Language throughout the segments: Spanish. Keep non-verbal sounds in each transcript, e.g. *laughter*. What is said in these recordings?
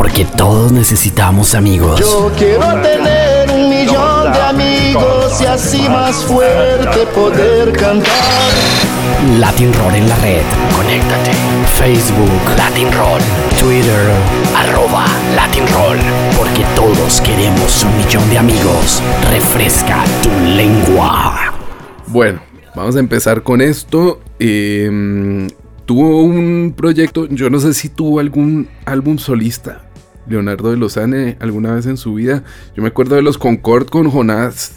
porque todos necesitamos amigos. Yo quiero tener un millón de amigos y así más fuerte poder cantar. Latin Roll en la red. Conéctate. Facebook, Latin Roll. Twitter, arroba Latin Roll. Porque todos queremos un millón de amigos. Refresca tu lengua. Bueno, vamos a empezar con esto. Eh, tuvo un proyecto, yo no sé si tuvo algún álbum solista. Leonardo de Lozane alguna vez en su vida. Yo me acuerdo de los Concord con Jonás.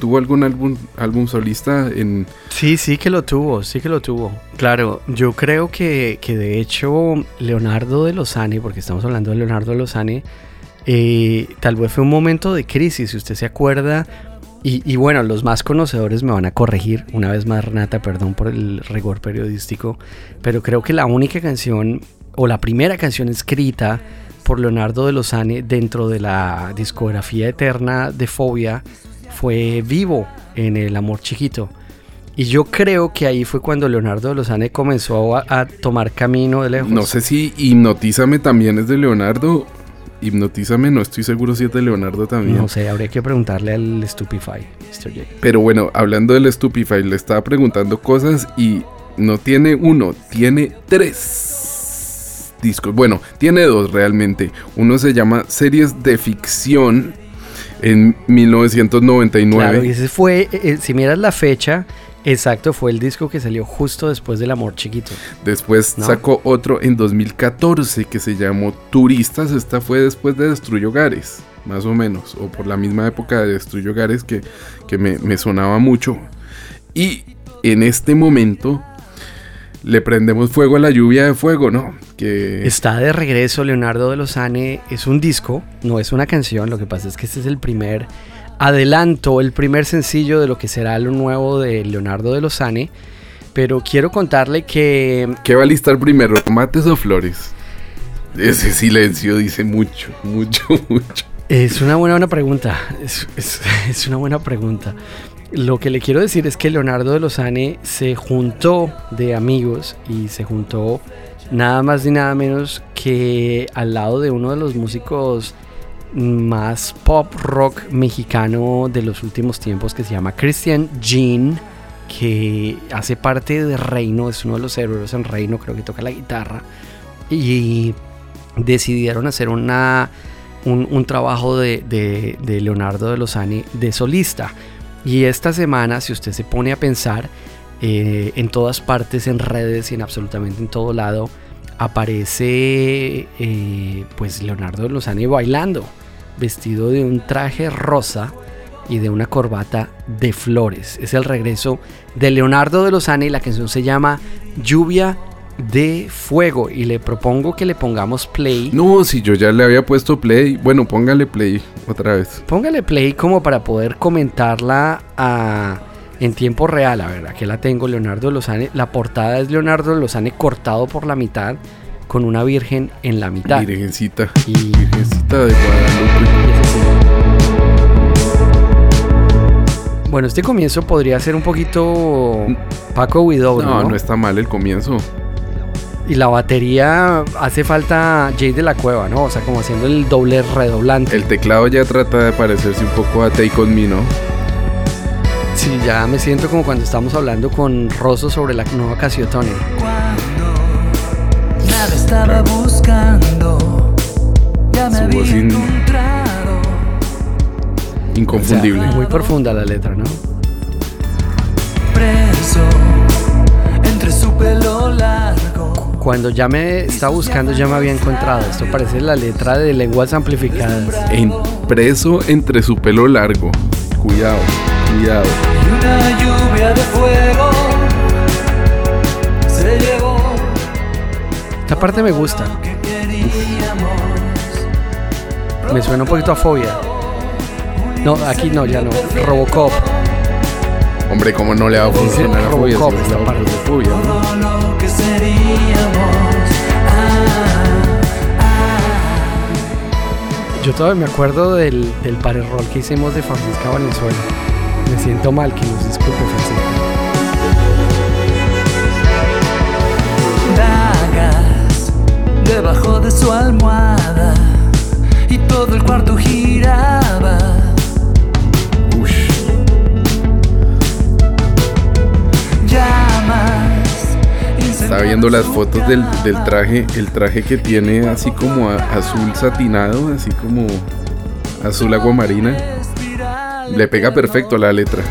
¿Tuvo algún álbum, álbum solista en...? Sí, sí que lo tuvo, sí que lo tuvo. Claro, yo creo que, que de hecho Leonardo de Lozane, porque estamos hablando de Leonardo de Lozane, eh, tal vez fue un momento de crisis, si usted se acuerda. Y, y, bueno, los más conocedores me van a corregir, una vez más Renata, perdón por el rigor periodístico, pero creo que la única canción, o la primera canción escrita por Leonardo de Lozane dentro de la discografía eterna de Fobia fue Vivo en El Amor Chiquito. Y yo creo que ahí fue cuando Leonardo de Lozane comenzó a, a tomar camino de lejos. No sé si Hipnotízame también es de Leonardo. Hipnotízame, no estoy seguro si es de Leonardo también. No sé, habría que preguntarle al Stupefy, Mr. J. Pero bueno, hablando del Stupefy, le estaba preguntando cosas y no tiene uno, tiene tres discos. Bueno, tiene dos realmente. Uno se llama Series de Ficción en 1999. Claro, y ese fue, eh, si miras la fecha, exacto, fue el disco que salió justo después del Amor Chiquito. Después ¿No? sacó otro en 2014 que se llamó Turistas. Esta fue después de Destruye Hogares, más o menos, o por la misma época de Destruye Hogares que, que me, me sonaba mucho. Y en este momento le prendemos fuego a la lluvia de fuego, ¿no? Que Está de regreso Leonardo de Lozane, es un disco, no es una canción, lo que pasa es que este es el primer adelanto, el primer sencillo de lo que será lo nuevo de Leonardo de Lozane, pero quiero contarle que ¿Qué va a listar primero, tomates o flores? Ese silencio dice mucho, mucho, *laughs* mucho. es una buena, buena pregunta, es, es- *laughs* es una buena pregunta. Lo que le quiero decir es que Leonardo de Lozane se juntó de amigos y se juntó nada más ni nada menos que al lado de uno de los músicos más pop rock mexicano de los últimos tiempos que se llama Christian Jean, que hace parte de Reino, es uno de los héroes en Reino, creo que toca la guitarra. Y decidieron hacer una, un, trabajo de, de- de Leonardo de Lozane de solista. Y esta semana, si usted se pone a pensar, eh, en todas partes, en redes y en absolutamente en todo lado, aparece eh, pues Leonardo de Lozane bailando, vestido de un traje rosa y de una corbata de flores. Es el regreso de Leonardo de Lozane y la canción se llama Lluvia de Fuego. Y le propongo que le pongamos play. No, si yo ya le había puesto play, bueno, póngale play otra vez. Póngale play como para poder comentarla a- en tiempo real. A ver, aquí la tengo, Leonardo Lozane. La portada es Leonardo Lozane cortado por la mitad con una virgen en la mitad. Virgencita, Y Virgencita de Guadalupe. Bueno, este comienzo podría ser un poquito Paco Guidó, No, ¿no? no está mal el comienzo. Y la batería hace falta Jay de la Cueva, ¿no? O sea, como haciendo el doble redoblante. El teclado ya trata de parecerse un poco a Take On Me, ¿no? Sí, ya me siento como cuando estamos hablando con Rosso sobre la nueva Casiotone. Cuando nada estaba buscando, ya me Su había encontrado. Inconfundible. Muy profunda la letra, ¿no? Preso entre su pelo largo. Cuando ya me estaba buscando ya me había encontrado. Esto parece la letra de lenguas amplificadas. En- preso entre su pelo largo. Cuidado, cuidado. Y una lluvia de fuego se llevó Esta parte me gusta. Me suena un poquito a fobia. No, aquí no, ya no. Robocop. Hombre, ¿cómo no le va a funcionar a fobia? Robocop si esta parte. de fobia, seríamos. Ah, Yo todavía me acuerdo del, del parerrol que hicimos de Francisca Valenzuela. Me siento mal, que nos disculpe, Francisco. Dagas debajo de su almohada y todo el cuarto giraba. Ush. Llamas. Viendo las fotos del, del, traje, el traje que tiene así como a, azul satinado, así como azul aguamarina. Le pega perfecto la letra.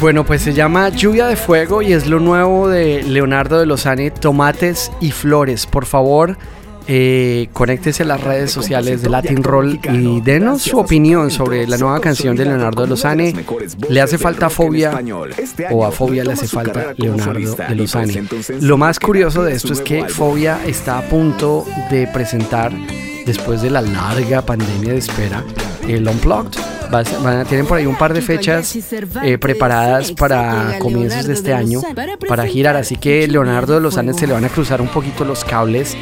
Bueno, pues se llama Lluvia de Fuego y es lo nuevo de Leonardo de Lozane, Tomates y Flores. Por favor, eh, conéctese a las redes sociales de Latin Roll y denos su opinión sobre la nueva canción de Leonardo de Lozane. ¿Le hace falta fobia o a fobia le hace falta Leonardo de Lozane? Lo más curioso de esto es que Fobia está a punto de presentar, después de la larga pandemia de espera, el Unplugged. Va van a- tienen por ahí un par de fechas eh, preparadas para comienzos de este año para girar. Así que Leonardo de los Andes se le van a cruzar un poquito los cables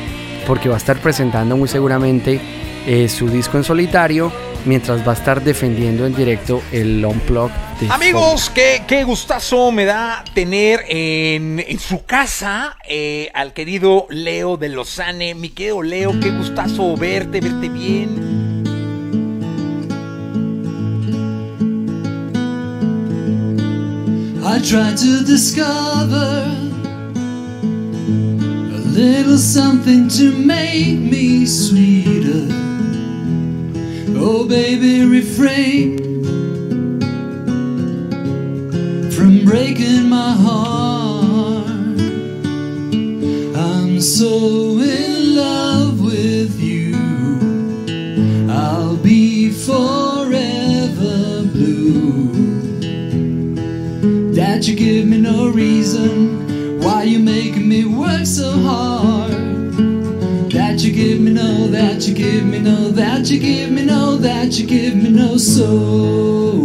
porque va a estar presentando muy seguramente eh, su disco en solitario mientras va a estar defendiendo en directo el Unplugged de Amigos, qué, qué gustazo me da tener en, en su casa eh, al querido Leo de Lozane. Mi querido Leo, qué gustazo verte, verte bien. I tried to discover a little something to make me sweeter. Oh, baby, refrain from breaking my heart. I'm so in that you give me no reason why you making me work so hard. That you give me no that you give me no that you give me no that you give me no soul